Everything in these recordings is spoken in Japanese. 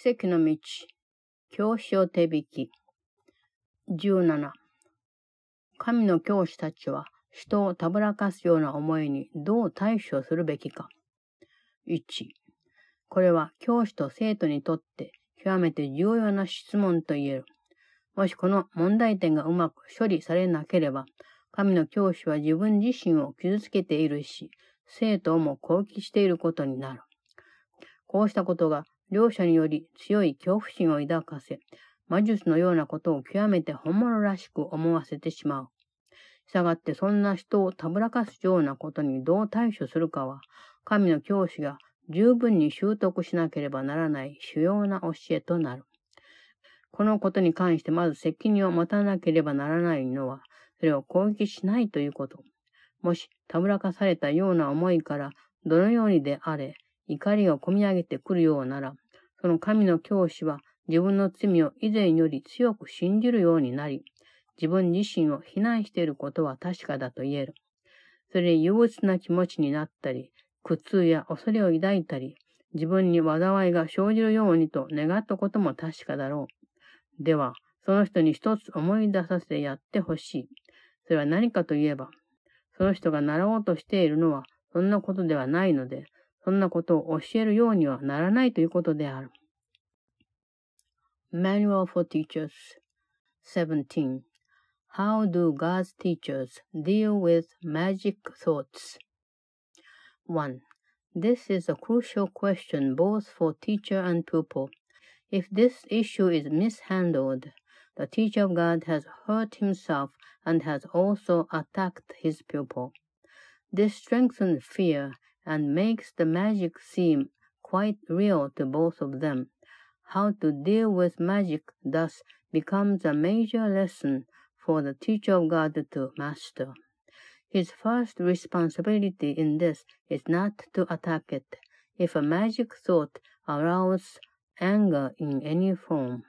奇跡の道、教師を手引き。17。神の教師たちは人をたぶらかすような思いにどう対処するべきか。1。これは教師と生徒にとって極めて重要な質問と言える。もしこの問題点がうまく処理されなければ、神の教師は自分自身を傷つけているし、生徒をも攻撃していることになる。こうしたことが両者により強い恐怖心を抱かせ、魔術のようなことを極めて本物らしく思わせてしまう。したがってそんな人をたぶらかすようなことにどう対処するかは、神の教師が十分に習得しなければならない主要な教えとなる。このことに関してまず責任を持たなければならないのは、それを攻撃しないということ。もし、たぶらかされたような思いから、どのようにであれ、怒りを込み上げてくるようなら、その神の教師は自分の罪を以前より強く信じるようになり、自分自身を非難していることは確かだと言える。それに憂鬱な気持ちになったり、苦痛や恐れを抱いたり、自分に災いが生じるようにと願ったことも確かだろう。では、その人に一つ思い出させてやってほしい。それは何かといえば、その人が習おうとしているのはそんなことではないので、そんなことを教えるようにはならないということである。Manual for Teachers 17 How do God's teachers deal with magic thoughts? 1. This is a crucial question both for teacher and pupil. If this issue is mishandled, the teacher of God has hurt himself and has also attacked his pupil. This strengthens fear and makes the magic seem quite real to both of them. How to deal with magic thus becomes a major lesson for the teacher of God to master. His first responsibility in this is not to attack it if a magic thought arouses anger in any form.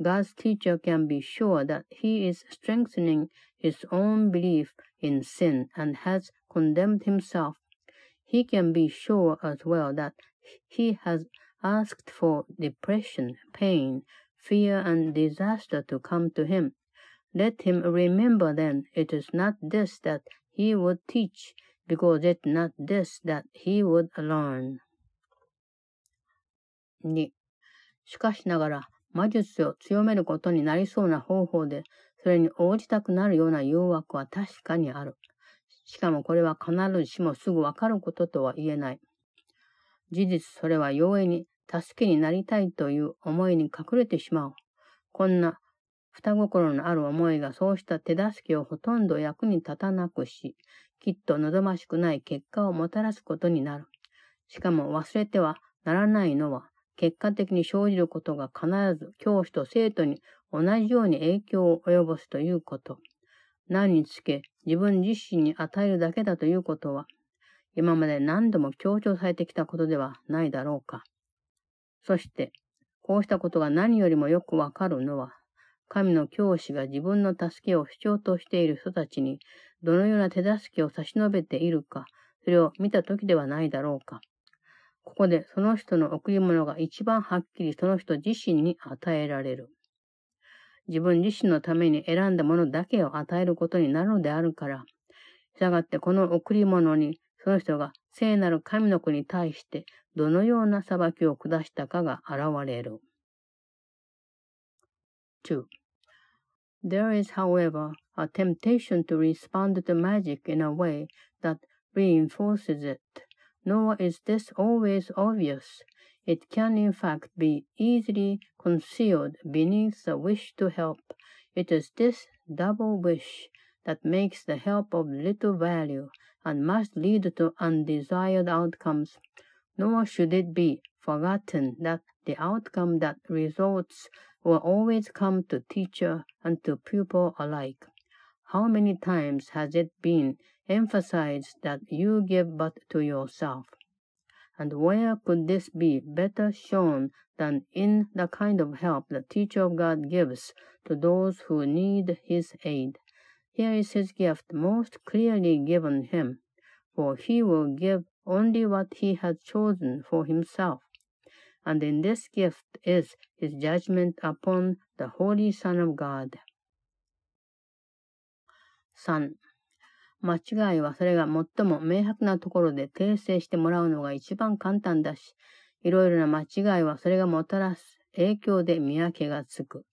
God's teacher can be sure that he is strengthening his own belief in sin and has condemned himself he can be sure as well that he has asked for depression, pain, fear, and disaster to come to him. Let him remember then it is not this that he would teach, because it is not this that he would learn. 2. しかしながら、魔術を強めることになりそうな方法で、それに応じたくなるような誘惑は確かにある。しかもこれは必ずしもすぐわかることとは言えない。事実それは容易に助けになりたいという思いに隠れてしまう。こんな双心のある思いがそうした手助けをほとんど役に立たなくし、きっと望ましくない結果をもたらすことになる。しかも忘れてはならないのは、結果的に生じることが必ず教師と生徒に同じように影響を及ぼすということ。何につけ自分自身に与えるだけだということは、今まで何度も強調されてきたことではないだろうか。そして、こうしたことが何よりもよくわかるのは、神の教師が自分の助けを主張としている人たちに、どのような手助けを差し伸べているか、それを見たときではないだろうか。ここでその人の贈り物が一番はっきりその人自身に与えられる。自分自身のために選んだものだけを与えることになるのであるから、したがってこの贈り物にその人が聖なる神の子に対してどのような裁きを下したかが現れる。2. There is, however, a temptation to respond to magic in a way that reinforces it, nor is this always obvious. It can in fact be easily concealed beneath the wish to help. It is this double wish that makes the help of little value and must lead to undesired outcomes. Nor should it be forgotten that the outcome that results will always come to teacher and to pupil alike. How many times has it been emphasized that you give but to yourself? And where could this be better shown than in the kind of help the teacher of God gives to those who need his aid? Here is his gift most clearly given him, for he will give only what he has chosen for himself. and in this gift is his judgment upon the Holy Son of God. 3. 間違いはそれが最も明白なところで訂正してもらうのが一番簡単だし、いろいろな間違いはそれがもたらす影響で見分けがつく。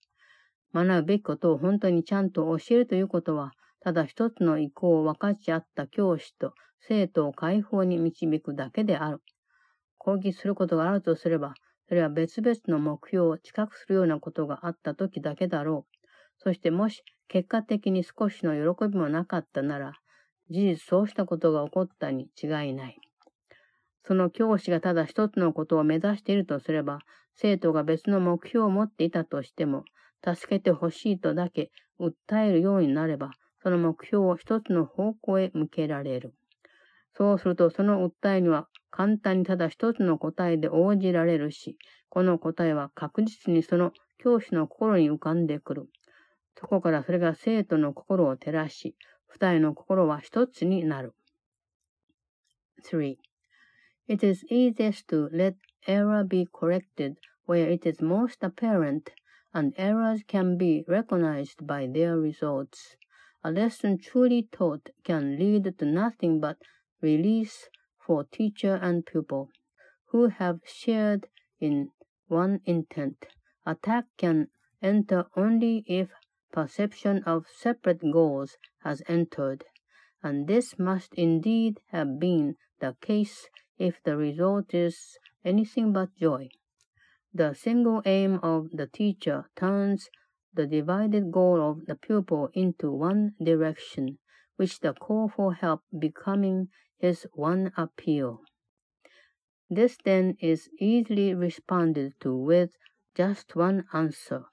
学ぶべきことを本当にちゃんと教えるということは、ただ一つの意向を分かち合った教師と生徒を解放に導くだけである。抗議することがあるとすれば、それは別々の目標を知覚するようなことがあった時だけだろう。そしてもし結果的に少しの喜びもなかったなら、事実そうしたことが起こったに違いない。その教師がただ一つのことを目指しているとすれば、生徒が別の目標を持っていたとしても、助けてほしいとだけ訴えるようになれば、その目標を一つの方向へ向けられる。そうすると、その訴えには簡単にただ一つの答えで応じられるし、この答えは確実にその教師の心に浮かんでくる。そこからそれが生徒の心を照らし、二人の心は一つになる。3. It is easiest to let error be corrected where it is most apparent and errors can be recognized by their results. A lesson truly taught can lead to nothing but release for teacher and pupil who have shared in one intent. Attack can enter only if perception of separate goals has entered, and this must indeed have been the case if the result is anything but joy. The single aim of the teacher turns the divided goal of the pupil into one direction, which the call for help becoming his one appeal. This then is easily responded to with just one answer,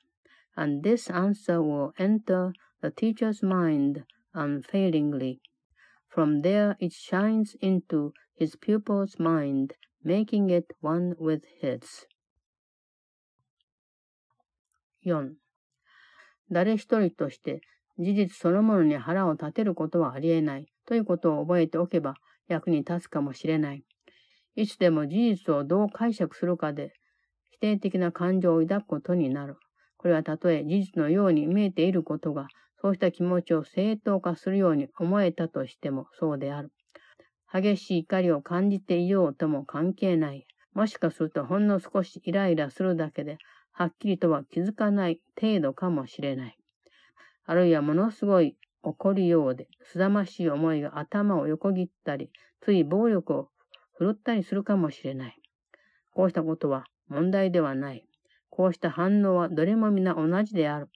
and this answer will enter the teacher's mind unfailingly. From there it shines into his pupil's mind, making it one with his. 4. 誰一人として事実そのものに腹を立てることはありえないということを覚えておけば役に立つかもしれない。いつでも事実をどう解釈するかで否定的な感情を抱くことになる。これはたとえ事実のように見えていることがそうした気持ちを正当化するように思えたとしてもそうである。激しい怒りを感じていようとも関係ない。もしかするとほんの少しイライラするだけではっきりとは気づかない程度かもしれない。あるいはものすごい怒るようで、すだましい思いが頭を横切ったり、つい暴力を振るったりするかもしれない。こうしたことは問題ではない。こうした反応はどれも皆同じである。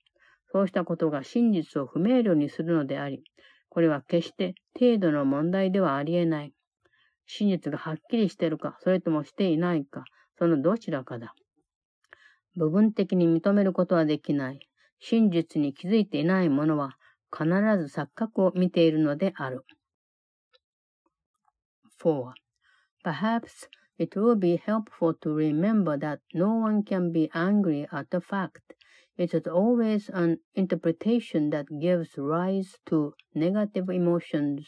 そうしたことが真実を不明瞭にするのであり、これは決して程度の問題ではありえない。真実がはっきりしているか、それともしていないか、そのどちらかだ。部分的に認めることはできない。真実に気づいていない者は必ず錯覚を見ているのである。4. Perhaps it will be helpful to remember that no one can be angry at the fact. It is always an interpretation that gives rise to negative emotions,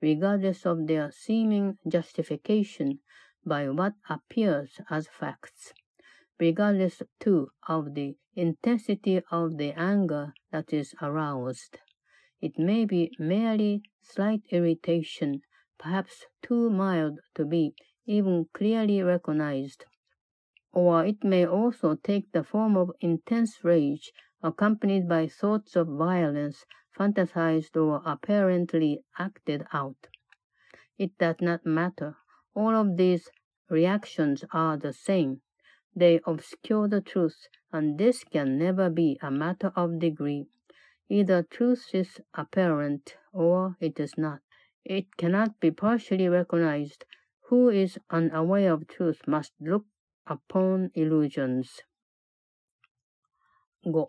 regardless of their seeming justification by what appears as facts. regardless too of the intensity of the anger that is aroused. It may be merely slight irritation, perhaps too mild to be even clearly recognized. Or it may also take the form of intense rage accompanied by thoughts of violence fantasized or apparently acted out. It does not matter. All of these reactions are the same they obscure the truth, and this can never be a matter of degree. Either truth is apparent or it is not. It cannot be partially recognized. Who is unaware of truth must look upon illusions. 5.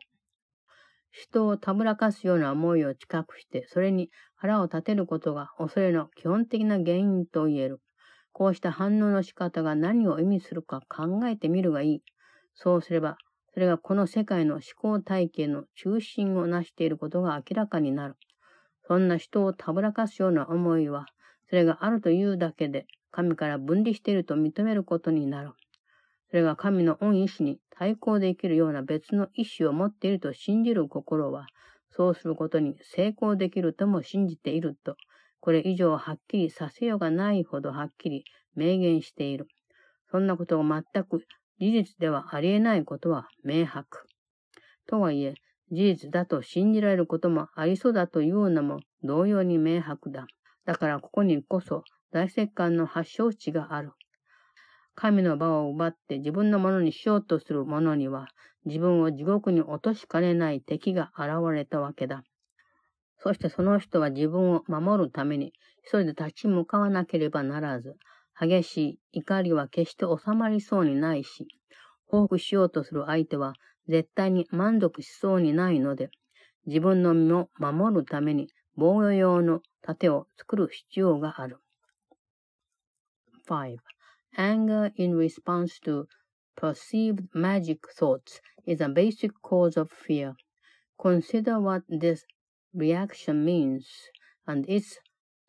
人をたぶらかすような思いを知覚して、それに腹を立てることが恐れの基本的な原因と言える。こうした反応の仕方が何を意味するか考えてみるがいい。そうすれば、それがこの世界の思考体系の中心を成していることが明らかになる。そんな人をたぶらかすような思いは、それがあるというだけで、神から分離していると認めることになる。それが神の恩意志に対抗できるような別の意志を持っていると信じる心は、そうすることに成功できるとも信じていると、これ以上はっきりさせようがないほどはっきり明言している。そんなことが全く事実ではありえないことは明白。とはいえ、事実だと信じられることもありそうだというのも同様に明白だ。だからここにこそ大石棺の発祥地がある。神の場を奪って自分のものにしようとする者には、自分を地獄に落としかねない敵が現れたわけだ。そしてその人は自分を守るために、一人で立ち向かわなければならず、激しい怒りは決して収まりそうにないし、報復しようとする相手は絶対に満足しそうにないので、自分の身を守るために防御用の盾を作る必要がある。5. Anger in response to perceived magic thoughts is a basic cause of fear. Consider what this reaction means, and its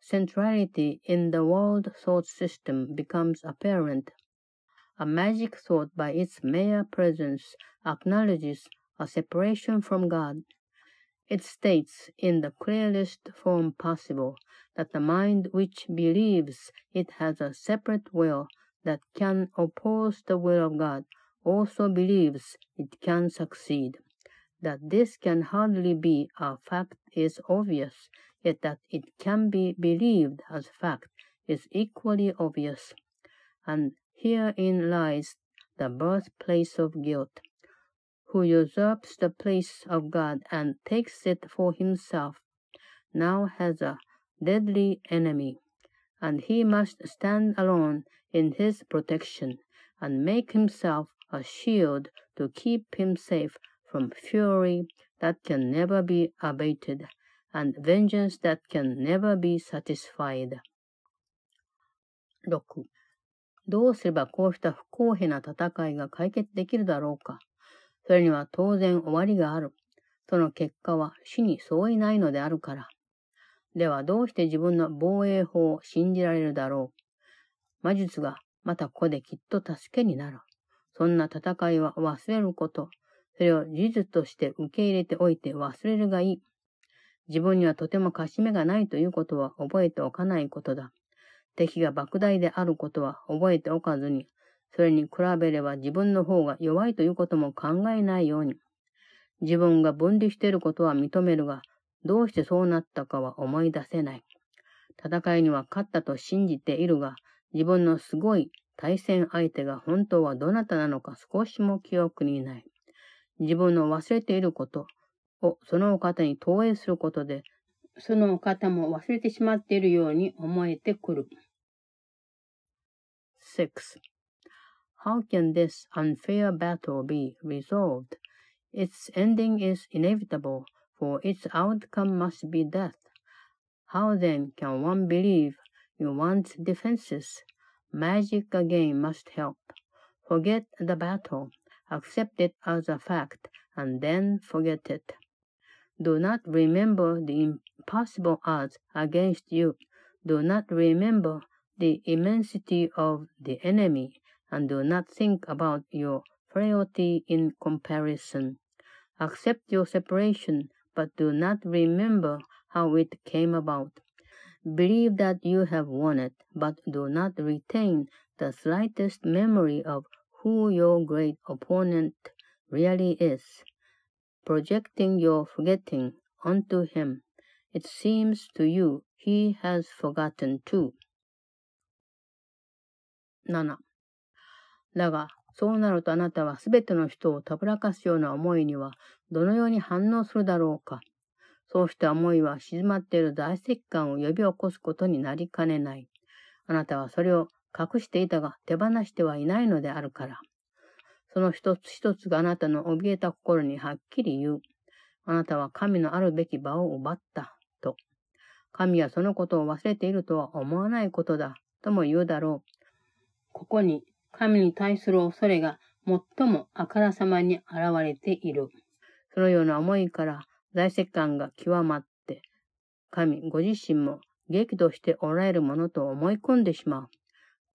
centrality in the world thought system becomes apparent. A magic thought by its mere presence acknowledges a separation from God. It states in the clearest form possible that the mind which believes it has a separate will that can oppose the will of God also believes it can succeed. That this can hardly be a fact is obvious, yet that it can be believed as fact is equally obvious. And Herein lies the birthplace of guilt. Who usurps the place of God and takes it for himself now has a deadly enemy, and he must stand alone in his protection and make himself a shield to keep him safe from fury that can never be abated and vengeance that can never be satisfied. 6. どうすればこうした不公平な戦いが解決できるだろうか。それには当然終わりがある。その結果は死に相違ないのであるから。ではどうして自分の防衛法を信じられるだろう。魔術がまたここできっと助けになる。そんな戦いは忘れること。それを事実として受け入れておいて忘れるがいい。自分にはとても勝ち目がないということは覚えておかないことだ。敵が莫大であることは覚えておかずに、それに比べれば自分の方が弱いということも考えないように、自分が分離していることは認めるが、どうしてそうなったかは思い出せない。戦いには勝ったと信じているが、自分のすごい対戦相手が本当はどなたなのか少しも記憶にない。自分の忘れていることをそのお方に投影することで、そのお方も忘れてしまっているように思えてくる。6. How can this unfair battle be resolved? Its ending is inevitable, for its outcome must be death. How then can one believe in one's defenses? Magic again must help. Forget the battle, accept it as a fact, and then forget it. Do not remember the impossible odds against you. Do not remember the immensity of the enemy, and do not think about your frailty in comparison. Accept your separation, but do not remember how it came about. Believe that you have won it, but do not retain the slightest memory of who your great opponent really is. Projecting your forgetting onto him, it seems to you he has forgotten too. 7だが、そうなるとあなたはすべての人をたぶらかすような思いにはどのように反応するだろうか。そうした思いは静まっている大石棺を呼び起こすことになりかねない。あなたはそれを隠していたが手放してはいないのであるから。その一つ一つがあなたの怯えた心にはっきり言う。あなたは神のあるべき場を奪った。と。神はそのことを忘れているとは思わないことだ。とも言うだろう。ここに神に対する恐れが最もあからさまに現れている。そのような思いから財政感が極まって、神ご自身も激怒しておられるものと思い込んでしまう。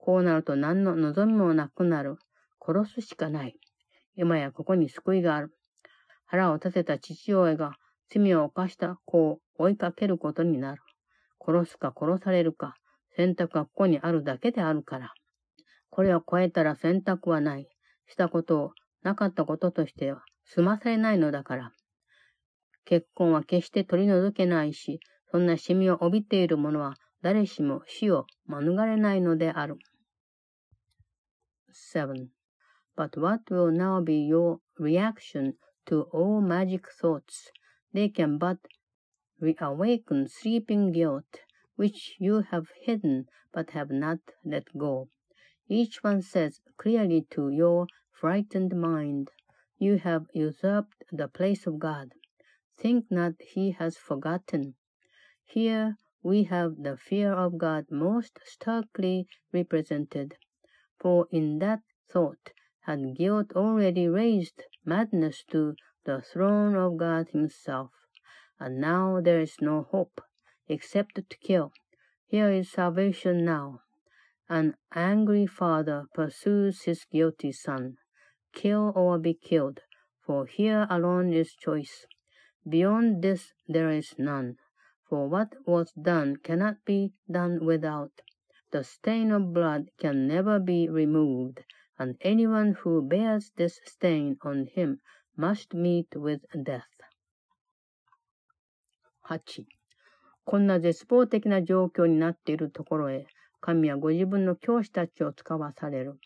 こうなると何の望みもなくなる。殺すしかない。今やここに救いがある。腹を立てた父親が罪を犯した子を追いかけることになる。殺すか殺されるか、選択はここにあるだけであるから。これを超えたら選択はない。したことをなかったこととしては済まされないのだから。結婚は決して取り除けないし、そんなシミを帯びている者は誰しも死を免れないのである。7. But what will now be your reaction to all magic thoughts? They can but reawaken sleeping guilt, which you have hidden but have not let go. Each one says clearly to your frightened mind, You have usurped the place of God. Think not he has forgotten. Here we have the fear of God most starkly represented, for in that thought had guilt already raised madness to the throne of God Himself, and now there is no hope except to kill. Here is salvation now. An angry father pursues his guilty son. Kill or be killed, for here alone is choice. Beyond this there is none, for what was done cannot be done without. The stain of blood can never be removed, and anyone who bears this stain on him must meet with death. 8. こんな絶望的な状況になっているところへ、神はご自分の教師たちを使わされる。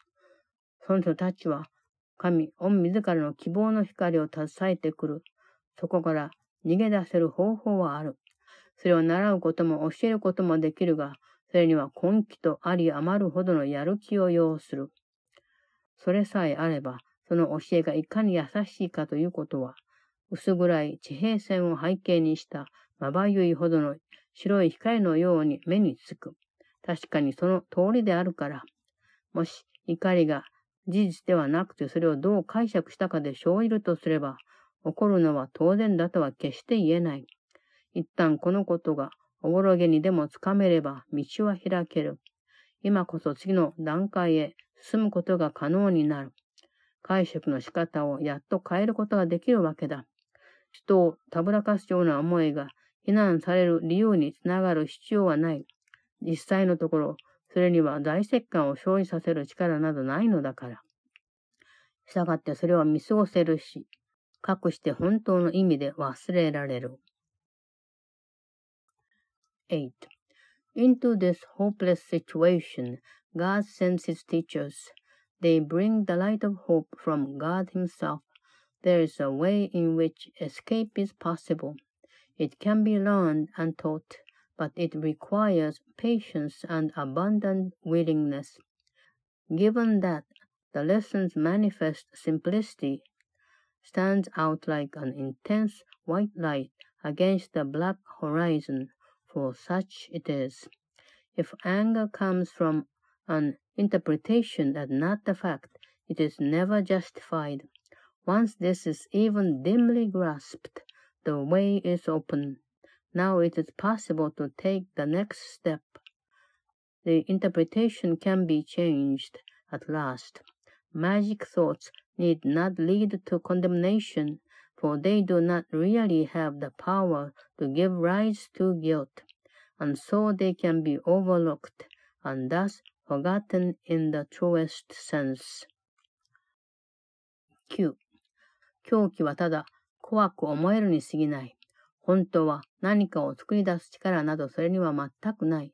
その人たちは、神、御自らの希望の光を携えてくる。そこから逃げ出せる方法はある。それを習うことも教えることもできるが、それには根気とあり余るほどのやる気を要する。それさえあれば、その教えがいかに優しいかということは、薄暗い地平線を背景にしたまばゆいほどの白い光のように目につく。確かにその通りであるから。もし怒りが事実ではなくてそれをどう解釈したかで生じるとすれば、起こるのは当然だとは決して言えない。一旦このことがおぼろげにでもつかめれば道は開ける。今こそ次の段階へ進むことが可能になる。解釈の仕方をやっと変えることができるわけだ。人をたぶらかすような思いが非難される理由につながる必要はない。実際のところ、それには大石棺を生じさせる力などないのだから。したがってそれは見過ごせるし、かくして本当の意味で忘れられる。8. Into this hopeless situation, God sends his teachers. They bring the light of hope from God himself. There is a way in which escape is possible. It can be learned and taught, but it requires patience and abundant willingness. Given that the lesson's manifest simplicity stands out like an intense white light against the black horizon, for such it is. If anger comes from an interpretation and not the fact, it is never justified. Once this is even dimly grasped, the way is open. Now it is possible to take the next step. The interpretation can be changed at last. Magic thoughts need not lead to condemnation, for they do not really have the power to give rise to guilt, and so they can be overlooked and thus forgotten in the truest sense. 9. 狂気はただ怖く思えるに過ぎない。本当は何かを作り出す力などそれには全くない。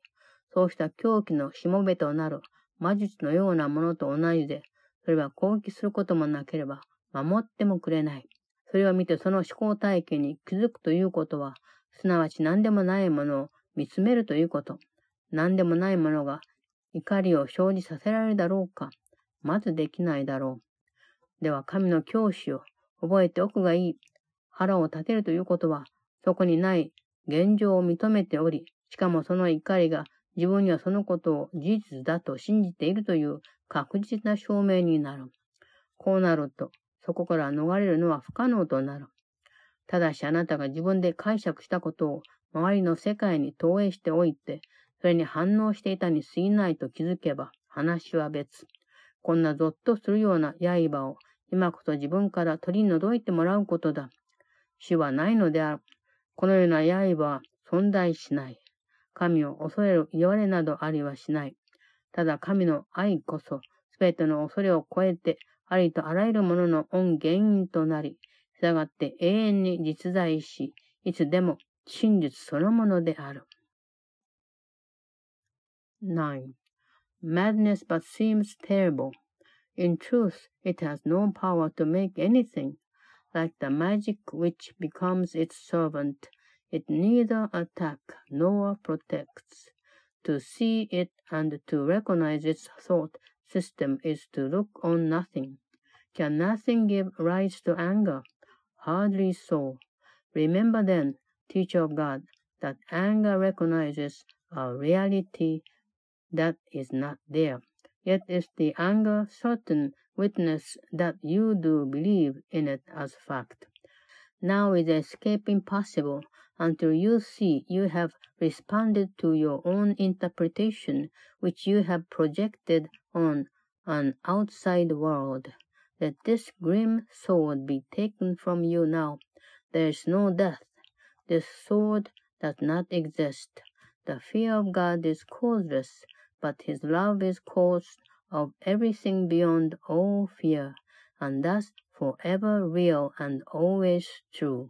そうした狂気のしもべとなる魔術のようなものと同じで、それは攻撃することもなければ守ってもくれない。それを見てその思考体系に気づくということは、すなわち何でもないものを見つめるということ。何でもないものが怒りを生じさせられるだろうか。まずできないだろう。では神の教師を覚えておくがいい。腹を立てるということは、そこにない現状を認めており、しかもその怒りが自分にはそのことを事実だと信じているという確実な証明になる。こうなると、そこから逃れるのは不可能となる。ただしあなたが自分で解釈したことを周りの世界に投影しておいて、それに反応していたに過ぎないと気づけば話は別。こんなゾッとするような刃を今こそ自分から取り除いてもらうことだ。死はないのである。このような刃は存在しない。神を恐れる言われなどありはしない。ただ神の愛こそ、すべての恐れを超えて、ありとあらゆるものの恩原因となり、従って永遠に実在し、いつでも真実そのものである。9. Madness but seems terrible. In truth, it has no power to make anything. Like the magic which becomes its servant, it neither attacks nor protects. To see it and to recognize its thought system is to look on nothing. Can nothing give rise to anger? Hardly so. Remember then, teacher of God, that anger recognizes a reality that is not there. Yet is the anger certain witness that you do believe in it as fact. Now is escape impossible until you see you have responded to your own interpretation, which you have projected on an outside world. Let this grim sword be taken from you now. There is no death. This sword does not exist. The fear of God is causeless but his love is cause of everything beyond all fear, and thus forever real and always true.